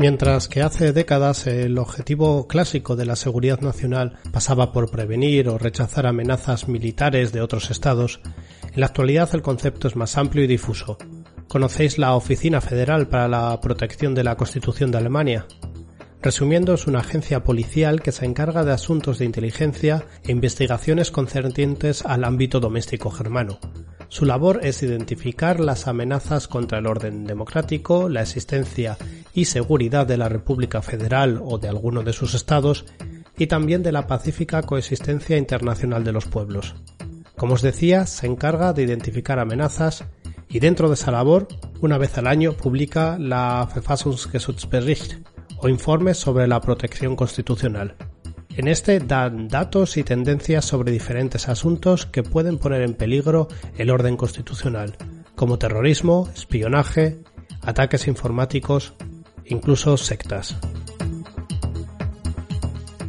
Mientras que hace décadas el objetivo clásico de la seguridad nacional pasaba por prevenir o rechazar amenazas militares de otros estados, en la actualidad el concepto es más amplio y difuso. ¿Conocéis la Oficina Federal para la Protección de la Constitución de Alemania? Resumiendo, es una agencia policial que se encarga de asuntos de inteligencia e investigaciones concernientes al ámbito doméstico germano. Su labor es identificar las amenazas contra el orden democrático, la existencia y seguridad de la República Federal o de alguno de sus estados y también de la pacífica coexistencia internacional de los pueblos. Como os decía, se encarga de identificar amenazas y dentro de esa labor, una vez al año publica la Verfassungsgeschutzbericht o informe sobre la protección constitucional. En este dan datos y tendencias sobre diferentes asuntos que pueden poner en peligro el orden constitucional, como terrorismo, espionaje, ataques informáticos, incluso sectas.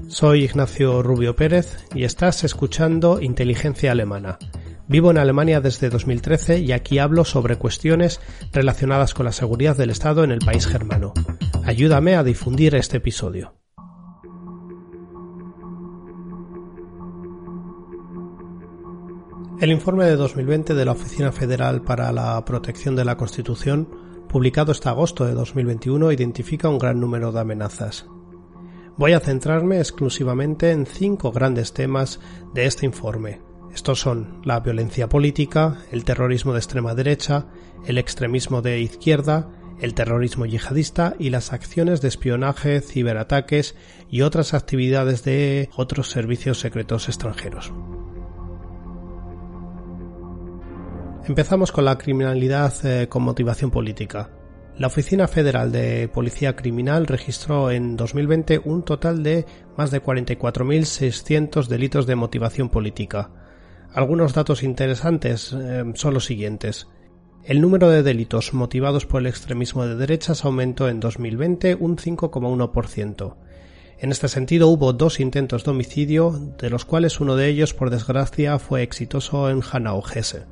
Soy Ignacio Rubio Pérez y estás escuchando Inteligencia Alemana. Vivo en Alemania desde 2013 y aquí hablo sobre cuestiones relacionadas con la seguridad del Estado en el país germano. Ayúdame a difundir este episodio. El informe de 2020 de la Oficina Federal para la Protección de la Constitución, publicado este agosto de 2021, identifica un gran número de amenazas. Voy a centrarme exclusivamente en cinco grandes temas de este informe. Estos son la violencia política, el terrorismo de extrema derecha, el extremismo de izquierda, el terrorismo yihadista y las acciones de espionaje, ciberataques y otras actividades de otros servicios secretos extranjeros. Empezamos con la criminalidad eh, con motivación política. La Oficina Federal de Policía Criminal registró en 2020 un total de más de 44.600 delitos de motivación política. Algunos datos interesantes eh, son los siguientes. El número de delitos motivados por el extremismo de derechas aumentó en 2020 un 5,1%. En este sentido hubo dos intentos de homicidio, de los cuales uno de ellos, por desgracia, fue exitoso en Hanau, Hesse.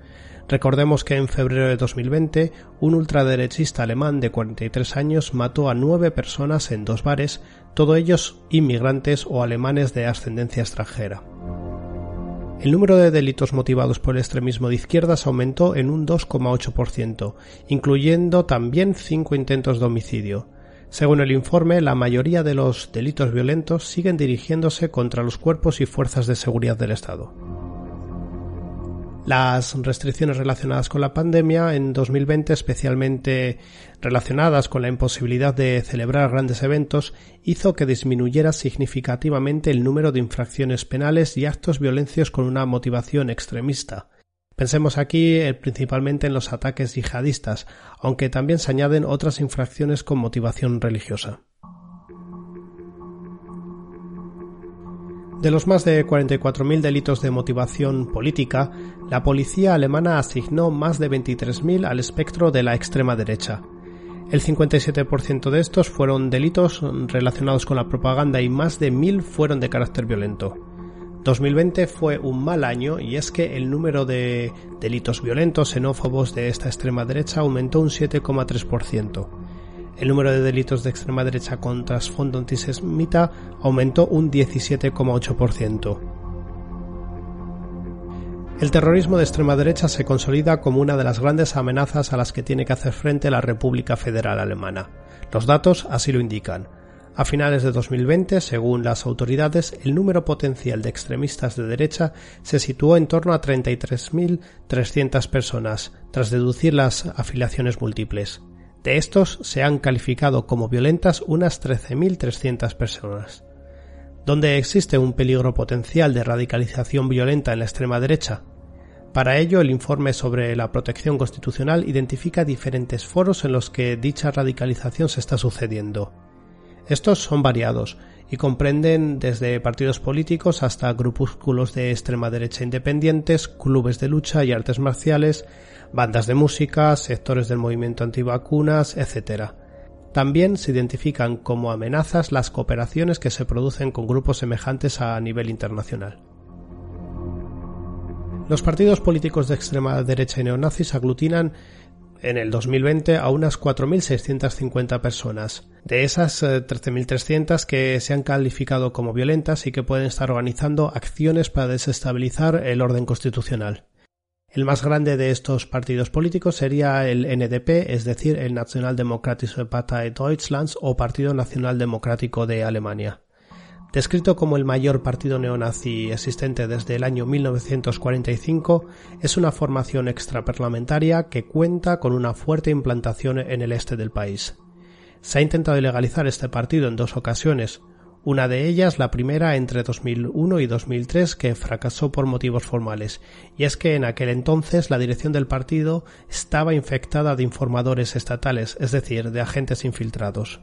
Recordemos que en febrero de 2020 un ultraderechista alemán de 43 años mató a nueve personas en dos bares, todos ellos inmigrantes o alemanes de ascendencia extranjera. El número de delitos motivados por el extremismo de izquierdas aumentó en un 2,8%, incluyendo también cinco intentos de homicidio. Según el informe, la mayoría de los delitos violentos siguen dirigiéndose contra los cuerpos y fuerzas de seguridad del Estado. Las restricciones relacionadas con la pandemia en 2020, especialmente relacionadas con la imposibilidad de celebrar grandes eventos, hizo que disminuyera significativamente el número de infracciones penales y actos violentos con una motivación extremista. Pensemos aquí eh, principalmente en los ataques yihadistas, aunque también se añaden otras infracciones con motivación religiosa. De los más de 44.000 delitos de motivación política, la policía alemana asignó más de 23.000 al espectro de la extrema derecha. El 57% de estos fueron delitos relacionados con la propaganda y más de 1.000 fueron de carácter violento. 2020 fue un mal año y es que el número de delitos violentos xenófobos de esta extrema derecha aumentó un 7,3% el número de delitos de extrema derecha con trasfondo antisemita aumentó un 17,8%. El terrorismo de extrema derecha se consolida como una de las grandes amenazas a las que tiene que hacer frente la República Federal Alemana. Los datos así lo indican. A finales de 2020, según las autoridades, el número potencial de extremistas de derecha se situó en torno a 33.300 personas, tras deducir las afiliaciones múltiples. De estos se han calificado como violentas unas 13.300 personas. ¿Dónde existe un peligro potencial de radicalización violenta en la extrema derecha? Para ello, el informe sobre la protección constitucional identifica diferentes foros en los que dicha radicalización se está sucediendo. Estos son variados y comprenden desde partidos políticos hasta grupúsculos de extrema derecha independientes, clubes de lucha y artes marciales, bandas de música, sectores del movimiento antivacunas, etc. También se identifican como amenazas las cooperaciones que se producen con grupos semejantes a nivel internacional. Los partidos políticos de extrema derecha y neonazis aglutinan en el 2020 a unas 4.650 personas. De esas 13.300 eh, que se han calificado como violentas y que pueden estar organizando acciones para desestabilizar el orden constitucional. El más grande de estos partidos políticos sería el NDP, es decir, el Nationaldemokratische Partei Deutschlands o Partido Nacional Democrático de Alemania. Descrito como el mayor partido neonazi existente desde el año 1945, es una formación extraparlamentaria que cuenta con una fuerte implantación en el este del país. Se ha intentado ilegalizar este partido en dos ocasiones, una de ellas la primera entre 2001 y 2003 que fracasó por motivos formales, y es que en aquel entonces la dirección del partido estaba infectada de informadores estatales, es decir, de agentes infiltrados.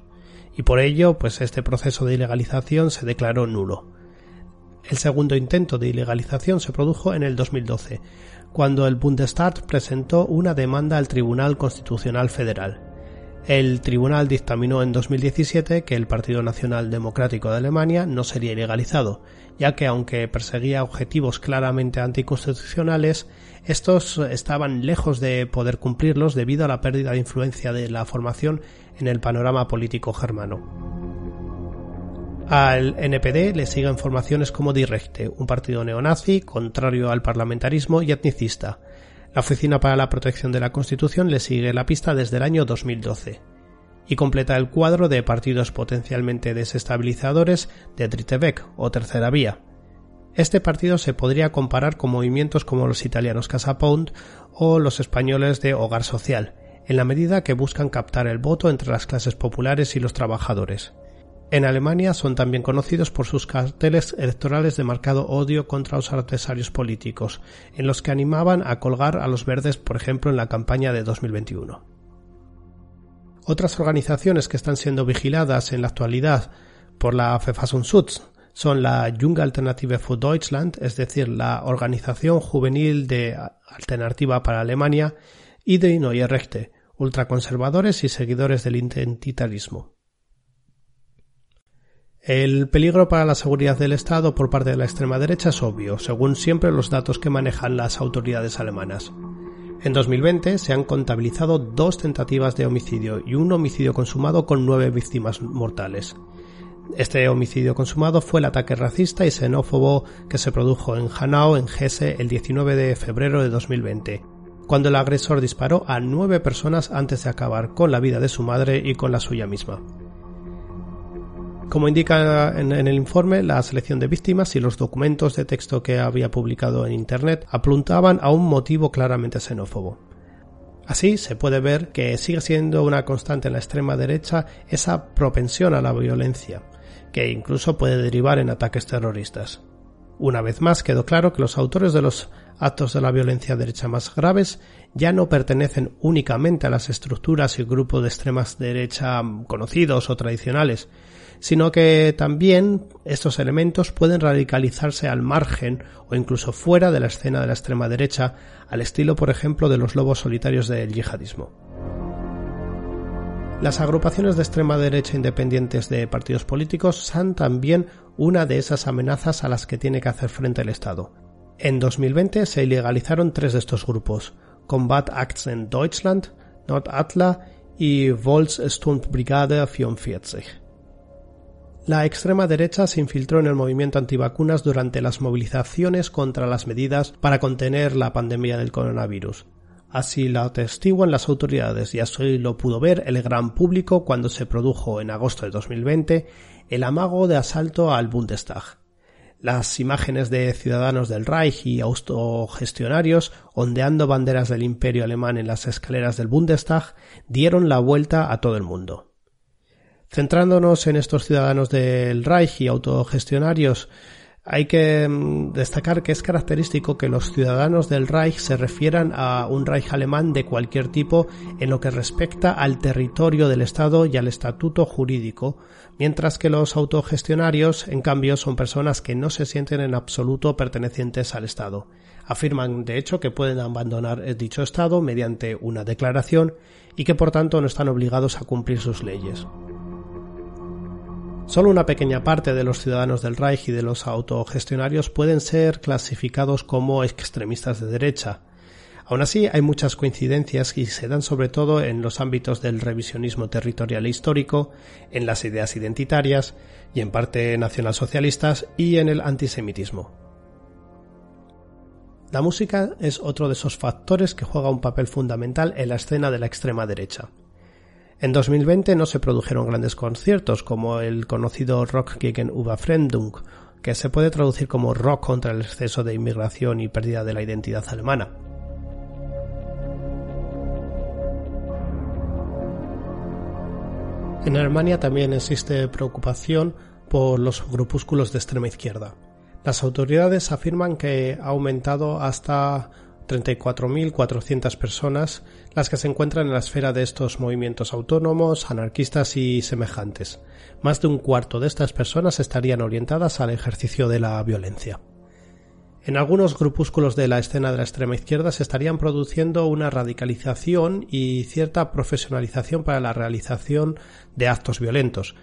Y por ello, pues este proceso de ilegalización se declaró nulo. El segundo intento de ilegalización se produjo en el 2012, cuando el Bundestag presentó una demanda al Tribunal Constitucional Federal. El tribunal dictaminó en 2017 que el Partido Nacional Democrático de Alemania no sería ilegalizado, ya que aunque perseguía objetivos claramente anticonstitucionales, estos estaban lejos de poder cumplirlos debido a la pérdida de influencia de la formación en el panorama político germano. Al NPD le siguen formaciones como Die Rechte, un partido neonazi, contrario al parlamentarismo y etnicista, la Oficina para la Protección de la Constitución le sigue la pista desde el año 2012 y completa el cuadro de partidos potencialmente desestabilizadores de Dritte o Tercera Vía. Este partido se podría comparar con movimientos como los italianos Casa Pound o los españoles de Hogar Social, en la medida que buscan captar el voto entre las clases populares y los trabajadores. En Alemania son también conocidos por sus carteles electorales de marcado odio contra los adversarios políticos, en los que animaban a colgar a los verdes, por ejemplo, en la campaña de 2021. Otras organizaciones que están siendo vigiladas en la actualidad por la Verfassungsschutz son la Junge Alternative für Deutschland, es decir, la Organización Juvenil de Alternativa para Alemania, y de Neue Rechte, ultraconservadores y seguidores del identitarismo. El peligro para la seguridad del Estado por parte de la extrema derecha es obvio, según siempre los datos que manejan las autoridades alemanas. En 2020 se han contabilizado dos tentativas de homicidio y un homicidio consumado con nueve víctimas mortales. Este homicidio consumado fue el ataque racista y xenófobo que se produjo en Hanau, en Hesse, el 19 de febrero de 2020, cuando el agresor disparó a nueve personas antes de acabar con la vida de su madre y con la suya misma. Como indica en, el informe, la selección de víctimas y los documentos de texto que había publicado en Internet apuntaban a un motivo claramente xenófobo. Así se puede ver que sigue siendo una constante en la extrema derecha esa propensión a la violencia, que incluso puede derivar en ataques terroristas. Una vez más quedó claro que los autores de los actos de la violencia derecha más graves ya no pertenecen únicamente a las estructuras y grupos de extremas derecha conocidos o tradicionales, sino que también estos elementos pueden radicalizarse al margen o incluso fuera de la escena de la extrema derecha, al estilo, por ejemplo, de los lobos solitarios del yihadismo. Las agrupaciones de extrema derecha independientes de partidos políticos son también una de esas amenazas a las que tiene que hacer frente el Estado. En 2020 se ilegalizaron tres de estos grupos, Combat Action Deutschland, Nord-Atla y Volkssturmbrigade 44. La extrema derecha se infiltró en el movimiento antivacunas durante las movilizaciones contra las medidas para contener la pandemia del coronavirus. Así lo atestiguan las autoridades y así lo pudo ver el gran público cuando se produjo en agosto de 2020 el amago de asalto al Bundestag. Las imágenes de ciudadanos del Reich y autogestionarios ondeando banderas del imperio alemán en las escaleras del Bundestag dieron la vuelta a todo el mundo. Centrándonos en estos ciudadanos del Reich y autogestionarios, hay que mm, destacar que es característico que los ciudadanos del Reich se refieran a un Reich alemán de cualquier tipo en lo que respecta al territorio del Estado y al estatuto jurídico, mientras que los autogestionarios, en cambio, son personas que no se sienten en absoluto pertenecientes al Estado. Afirman, de hecho, que pueden abandonar dicho Estado mediante una declaración y que por tanto no están obligados a cumplir sus leyes. Solo una pequeña parte de los ciudadanos del Reich y de los autogestionarios pueden ser clasificados como extremistas de derecha. Aún así, hay muchas coincidencias y se dan sobre todo en los ámbitos del revisionismo territorial e histórico, en las ideas identitarias y en parte nacionalsocialistas y en el antisemitismo. La música es otro de esos factores que juega un papel fundamental en la escena de la extrema derecha. En 2020 no se produjeron grandes conciertos como el conocido Rock gegen Überfremdung, que se puede traducir como rock contra el exceso de inmigración y pérdida de la identidad alemana. En Alemania también existe preocupación por los grupúsculos de extrema izquierda. Las autoridades afirman que ha aumentado hasta 34.400 personas las que se encuentran en la esfera de estos movimientos autónomos, anarquistas y semejantes. Más de un cuarto de estas personas estarían orientadas al ejercicio de la violencia. En algunos grupúsculos de la escena de la extrema izquierda se estarían produciendo una radicalización y cierta profesionalización para la realización de actos violentos.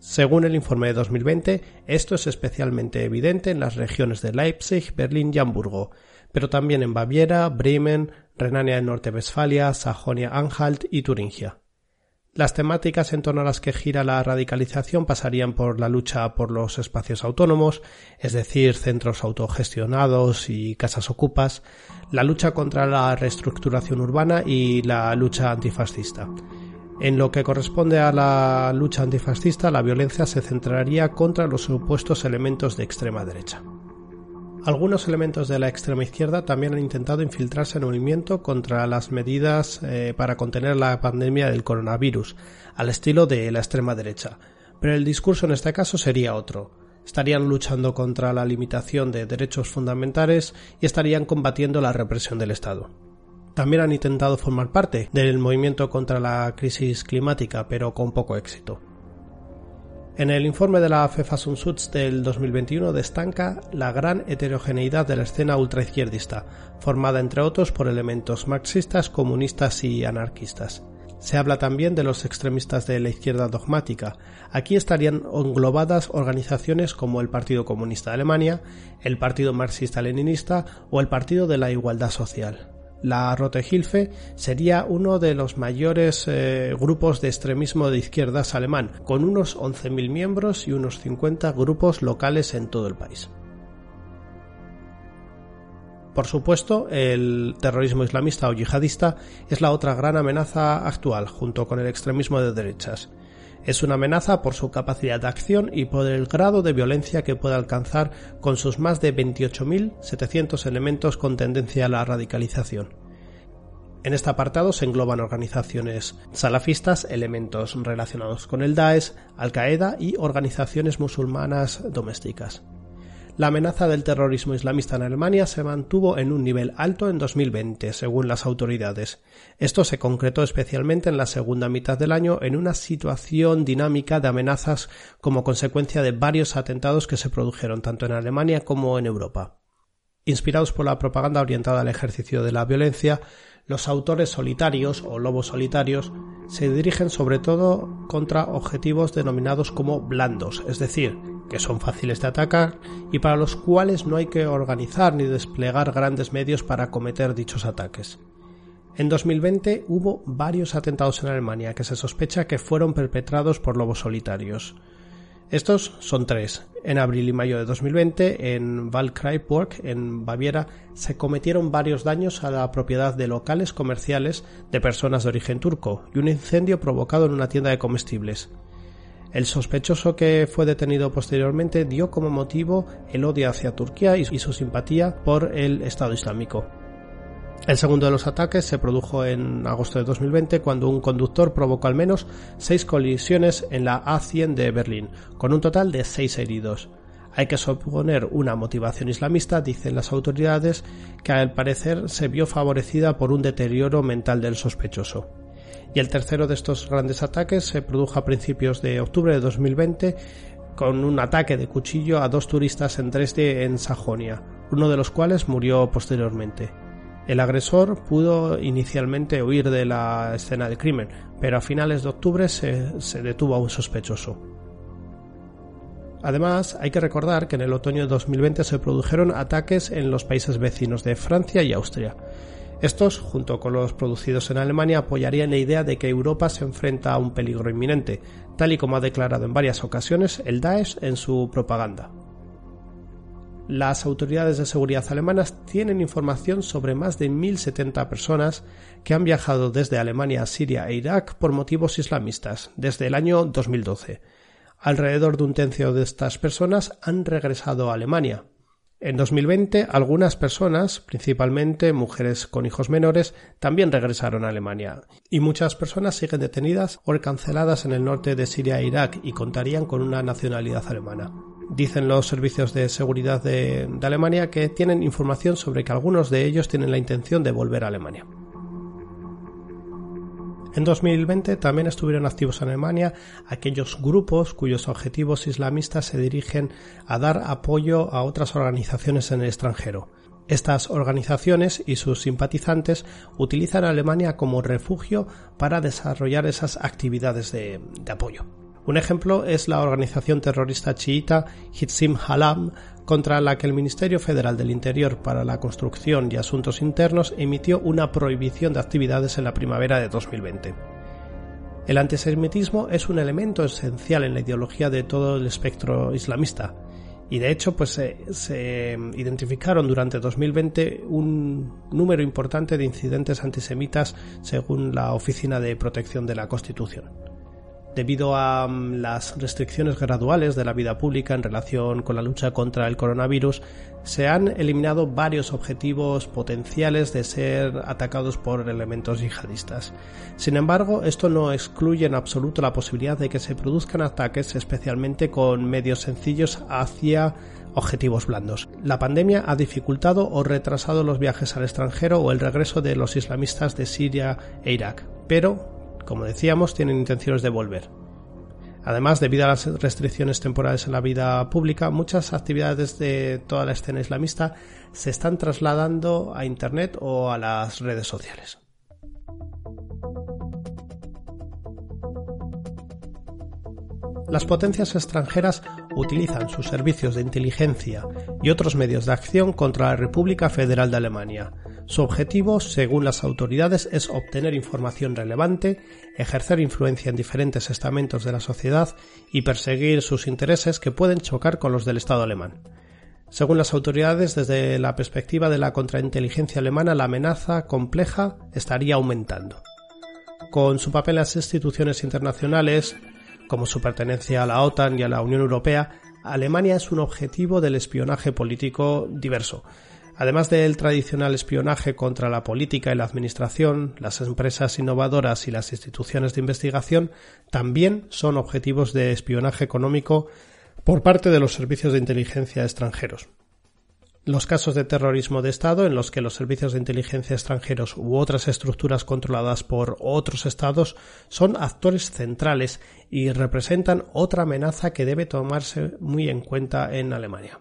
Según el informe de 2020, esto es especialmente evidente en las regiones de Leipzig, Berlín y Hamburgo, pero también en Baviera, Bremen, Renania del Norte-Westfalia, Sajonia-Anhalt y Turingia. Las temáticas en torno a las que gira la radicalización pasarían por la lucha por los espacios autónomos, es decir, centros autogestionados y casas ocupas, la lucha contra la reestructuración urbana y la lucha antifascista. En lo que corresponde a la lucha antifascista, la violencia se centraría contra los supuestos elementos de extrema derecha. Algunos elementos de la extrema izquierda también han intentado infiltrarse en el movimiento contra las medidas eh, para contener la pandemia del coronavirus, al estilo de la extrema derecha. Pero el discurso en este caso sería otro. Estarían luchando contra la limitación de derechos fundamentales y estarían combatiendo la represión del Estado. También han intentado formar parte del movimiento contra la crisis climática, pero con poco éxito. En el informe de la Verfassungsschutz del 2021 destaca la gran heterogeneidad de la escena ultraizquierdista, formada entre otros por elementos marxistas, comunistas y anarquistas. Se habla también de los extremistas de la izquierda dogmática. Aquí estarían englobadas organizaciones como el Partido Comunista de Alemania, el Partido Marxista-Leninista o el Partido de la Igualdad Social. La Rote Hilfe sería uno de los mayores eh, grupos de extremismo de izquierdas alemán, con unos 11.000 miembros y unos 50 grupos locales en todo el país. Por supuesto, el terrorismo islamista o yihadista es la otra gran amenaza actual, junto con el extremismo de derechas. Es una amenaza por su capacidad de acción y por el grado de violencia que puede alcanzar con sus más de 28.700 elementos con tendencia a la radicalización. En este apartado se engloban organizaciones salafistas, elementos relacionados con el Daesh, Al-Qaeda y organizaciones musulmanas domésticas. La amenaza del terrorismo islamista en Alemania se mantuvo en un nivel alto en 2020, según las autoridades. Esto se concretó especialmente en la segunda mitad del año en una situación dinámica de amenazas como consecuencia de varios atentados que se produjeron tanto en Alemania como en Europa. Inspirados por la propaganda orientada al ejercicio de la violencia, los autores solitarios o lobos solitarios se dirigen sobre todo contra objetivos denominados como blandos, es decir, que son fáciles de atacar y para los cuales no hay que organizar ni desplegar grandes medios para cometer dichos ataques. En 2020 hubo varios atentados en Alemania que se sospecha que fueron perpetrados por lobos solitarios. Estos son tres. En abril y mayo de 2020, en Waldkraiburg, en Baviera, se cometieron varios daños a la propiedad de locales comerciales de personas de origen turco y un incendio provocado en una tienda de comestibles. El sospechoso que fue detenido posteriormente dio como motivo el odio hacia Turquía y su simpatía por el Estado Islámico. El segundo de los ataques se produjo en agosto de 2020 cuando un conductor provocó al menos seis colisiones en la A100 de Berlín, con un total de seis heridos. Hay que suponer una motivación islamista, dicen las autoridades, que al parecer se vio favorecida por un deterioro mental del sospechoso y el tercero de estos grandes ataques se produjo a principios de octubre de 2020 con un ataque de cuchillo a dos turistas en Dresde en Sajonia, uno de los cuales murió posteriormente. El agresor pudo inicialmente huir de la escena del crimen, pero a finales de octubre se, se, detuvo a un sospechoso. Además, hay que recordar que en el otoño de 2020 se produjeron ataques en los países vecinos de Francia y Austria. Estos, junto con los producidos en Alemania, apoyarían la idea de que Europa se enfrenta a un peligro inminente, tal y como ha declarado en varias ocasiones el Daesh en su propaganda. Las autoridades de seguridad alemanas tienen información sobre más de 1.070 personas que han viajado desde Alemania a Siria e Irak por motivos islamistas desde el año 2012. Alrededor de un tercio de estas personas han regresado a Alemania, en 2020, algunas personas, principalmente mujeres con hijos menores, también regresaron a Alemania, y muchas personas siguen detenidas o canceladas en el norte de Siria e Irak y contarían con una nacionalidad alemana. Dicen los servicios de seguridad de, de Alemania que tienen información sobre que algunos de ellos tienen la intención de volver a Alemania. En 2020 también estuvieron activos en Alemania aquellos grupos cuyos objetivos islamistas se dirigen a dar apoyo a otras organizaciones en el extranjero. Estas organizaciones y sus simpatizantes utilizan a Alemania como refugio para desarrollar esas actividades de, de apoyo. Un ejemplo es la organización terrorista chiita Hitzim Halam, contra la que el Ministerio Federal del Interior para la Construcción y Asuntos Internos emitió una prohibición de actividades en la primavera de 2020. El antisemitismo es un elemento esencial en la ideología de todo el espectro islamista y de hecho pues se identificaron durante 2020 un número importante de incidentes antisemitas según la Oficina de Protección de la Constitución debido a mm, las restricciones graduales de la vida pública en relación con la lucha contra el coronavirus, se han eliminado varios objetivos potenciales de ser atacados por elementos yihadistas. Sin embargo, esto no excluye en absoluto la posibilidad de que se produzcan ataques especialmente con medios sencillos hacia objetivos blandos. La pandemia ha dificultado o retrasado los viajes al extranjero o el regreso de los islamistas de Siria e Irak, pero como decíamos, tienen intenciones de volver. Además, debido a las restricciones temporales en la vida pública, muchas actividades de toda la escena islamista se están trasladando a Internet o a las redes sociales. Las potencias extranjeras utilizan sus servicios de inteligencia y otros medios de acción contra la República Federal de Alemania, su objetivo, según las autoridades, es obtener información relevante, ejercer influencia en diferentes estamentos de la sociedad y perseguir sus intereses que pueden chocar con los del Estado alemán. Según las autoridades, desde la perspectiva de la contrainteligencia alemana, la amenaza compleja estaría aumentando. Con su papel en las instituciones internacionales, como su pertenencia a la OTAN y a la Unión Europea, Alemania es un objetivo del espionaje político diverso, Además del tradicional espionaje contra la política y la administración, las empresas innovadoras y las instituciones de investigación también son objetivos de espionaje económico por parte de los servicios de inteligencia extranjeros. Los casos de terrorismo de Estado en los que los servicios de inteligencia extranjeros u otras estructuras controladas por otros Estados son actores centrales y representan otra amenaza que debe tomarse muy en cuenta en Alemania.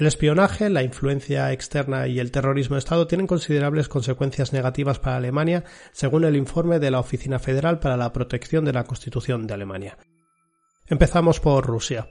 El espionaje, la influencia externa y el terrorismo de Estado tienen considerables consecuencias negativas para Alemania, según el informe de la Oficina Federal para la Protección de la Constitución de Alemania. Empezamos por Rusia.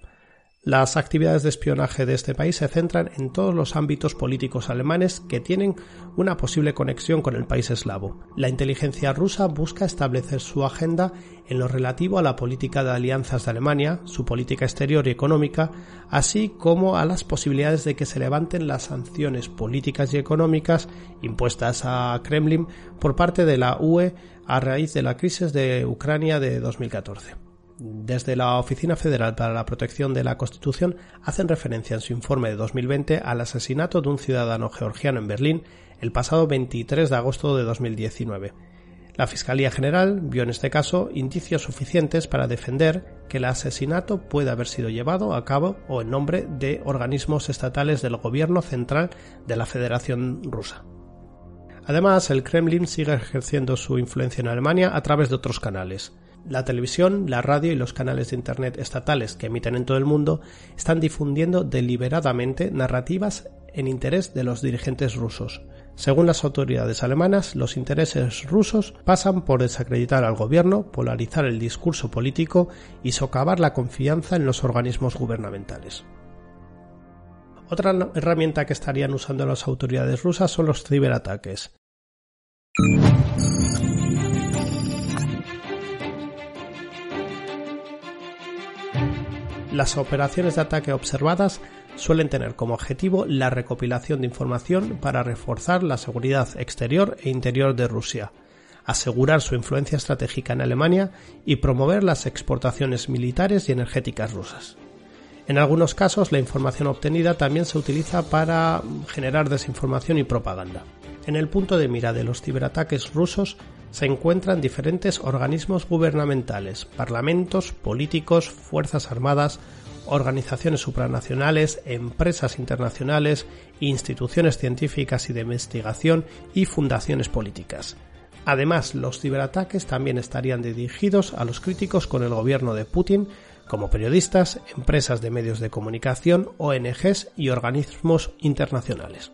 Las actividades de espionaje de este país se centran en todos los ámbitos políticos alemanes que tienen una posible conexión con el país eslavo. La inteligencia rusa busca establecer su agenda en lo relativo a la política de alianzas de Alemania, su política exterior y económica, así como a las posibilidades de que se levanten las sanciones políticas y económicas impuestas a Kremlin por parte de la UE a raíz de la crisis de Ucrania de 2014 desde la Oficina Federal para la Protección de la Constitución hacen referencia en su informe de 2020 al asesinato de un ciudadano georgiano en Berlín el pasado 23 de agosto de 2019. La Fiscalía General vio en este caso indicios suficientes para defender que el asesinato puede haber sido llevado a cabo o en nombre de organismos estatales del gobierno central de la Federación Rusa. Además, el Kremlin sigue ejerciendo su influencia en Alemania a través de otros canales. La televisión, la radio y los canales de Internet estatales que emiten en todo el mundo están difundiendo deliberadamente narrativas en interés de los dirigentes rusos. Según las autoridades alemanas, los intereses rusos pasan por desacreditar al gobierno, polarizar el discurso político y socavar la confianza en los organismos gubernamentales. Otra herramienta que estarían usando las autoridades rusas son los ciberataques. Las operaciones de ataque observadas suelen tener como objetivo la recopilación de información para reforzar la seguridad exterior e interior de Rusia, asegurar su influencia estratégica en Alemania y promover las exportaciones militares y energéticas rusas. En algunos casos, la información obtenida también se utiliza para generar desinformación y propaganda. En el punto de mira de los ciberataques rusos se encuentran diferentes organismos gubernamentales, parlamentos, políticos, fuerzas armadas, organizaciones supranacionales, empresas internacionales, instituciones científicas y de investigación y fundaciones políticas. Además, los ciberataques también estarían dirigidos a los críticos con el gobierno de Putin, como periodistas, empresas de medios de comunicación, ONGs y organismos internacionales.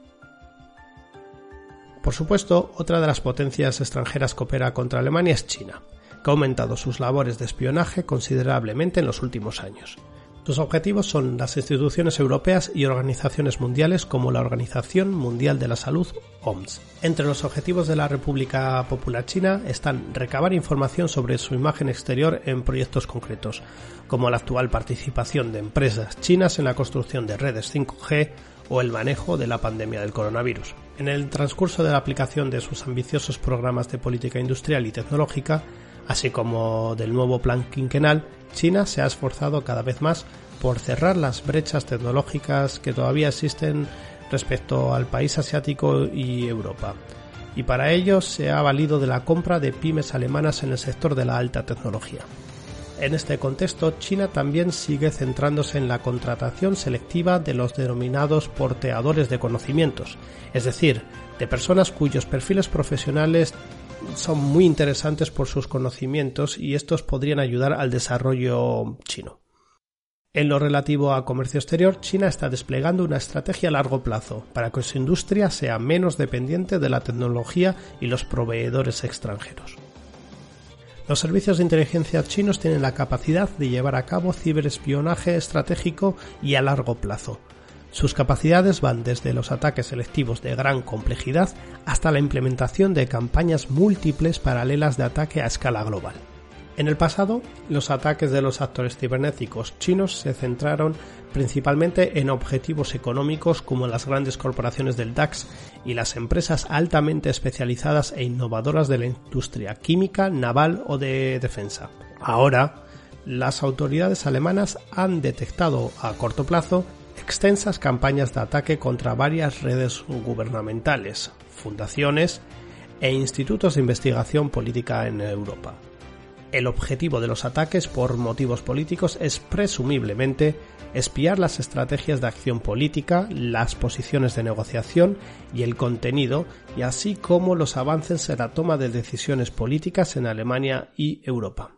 Por supuesto, otra de las potencias extranjeras que opera contra Alemania es China, que ha aumentado sus labores de espionaje considerablemente en los últimos años. Sus objetivos son las instituciones europeas y organizaciones mundiales como la Organización Mundial de la Salud, OMS. Entre los objetivos de la República Popular China están recabar información sobre su imagen exterior en proyectos concretos, como la actual participación de empresas chinas en la construcción de redes 5G o el manejo de la pandemia del coronavirus. En el transcurso de la aplicación de sus ambiciosos programas de política industrial y tecnológica, así como del nuevo plan quinquenal, China se ha esforzado cada vez más por cerrar las brechas tecnológicas que todavía existen respecto al país asiático y Europa. Y para ello se ha valido de la compra de pymes alemanas en el sector de la alta tecnología. En este contexto, China también sigue centrándose en la contratación selectiva de los denominados porteadores de conocimientos, es decir, de personas cuyos perfiles profesionales son muy interesantes por sus conocimientos y estos podrían ayudar al desarrollo chino. En lo relativo a comercio exterior, China está desplegando una estrategia a largo plazo para que su industria sea menos dependiente de la tecnología y los proveedores extranjeros. Los servicios de inteligencia chinos tienen la capacidad de llevar a cabo ciberespionaje estratégico y a largo plazo, sus capacidades van desde los ataques selectivos de gran complejidad hasta la implementación de campañas múltiples paralelas de ataque a escala global. En el pasado, los ataques de los actores cibernéticos chinos se centraron principalmente en objetivos económicos como las grandes corporaciones del DAX y las empresas altamente especializadas e innovadoras de la industria química, naval o de defensa. Ahora, las autoridades alemanas han detectado a corto plazo extensas campañas de ataque contra varias redes gubernamentales, fundaciones e institutos de investigación política en Europa. El objetivo de los ataques por motivos políticos es presumiblemente espiar las estrategias de acción política, las posiciones de negociación y el contenido, y así como los avances en la toma de decisiones políticas en Alemania y Europa.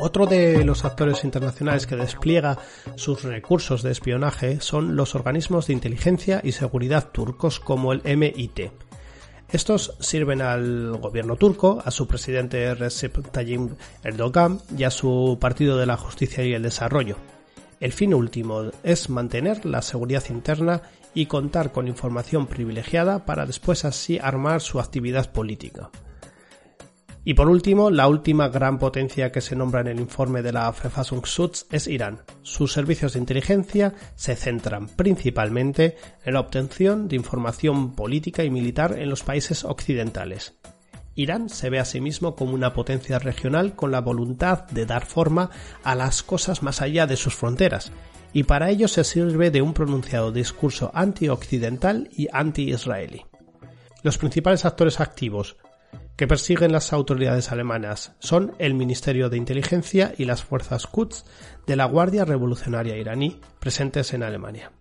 Otro de los actores internacionales que despliega sus recursos de espionaje son los organismos de inteligencia y seguridad turcos como el MIT. Estos sirven al gobierno turco, a su presidente Recep Tayyip Erdogan y a su Partido de la Justicia y el Desarrollo. El fin último es mantener la seguridad interna y contar con información privilegiada para después así armar su actividad política. Y por último, la última gran potencia que se nombra en el informe de la Verfassungsschutz es Irán. Sus servicios de inteligencia se centran principalmente en la obtención de información política y militar en los países occidentales. Irán se ve a sí mismo como una potencia regional con la voluntad de dar forma a las cosas más allá de sus fronteras, y para ello se sirve de un pronunciado discurso anti-occidental y anti-israelí. Los principales actores activos que persiguen las autoridades alemanas son el Ministerio de Inteligencia y las fuerzas Quds de la Guardia Revolucionaria iraní presentes en Alemania.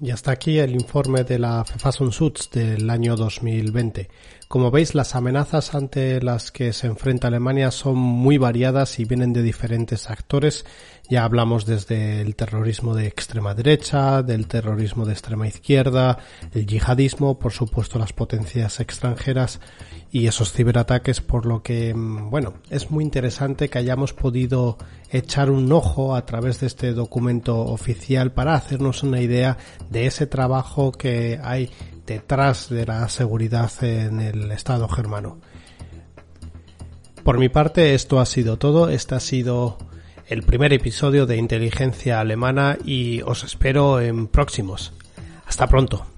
Y hasta aquí el informe de la Verfassungsschutz del año 2020. Como veis, las amenazas ante las que se enfrenta Alemania son muy variadas y vienen de diferentes actores. Ya hablamos desde el terrorismo de extrema derecha, del terrorismo de extrema izquierda, el yihadismo, por supuesto las potencias extranjeras y esos ciberataques, por lo que, mm, bueno, es muy interesante que hayamos podido echar un ojo a través de este documento oficial para hacernos una idea de ese trabajo que hay detrás de la seguridad en el Estado germano. Por mi parte, esto ha sido todo. Este ha sido el primer episodio de Inteligencia Alemana y os espero en próximos. Hasta pronto.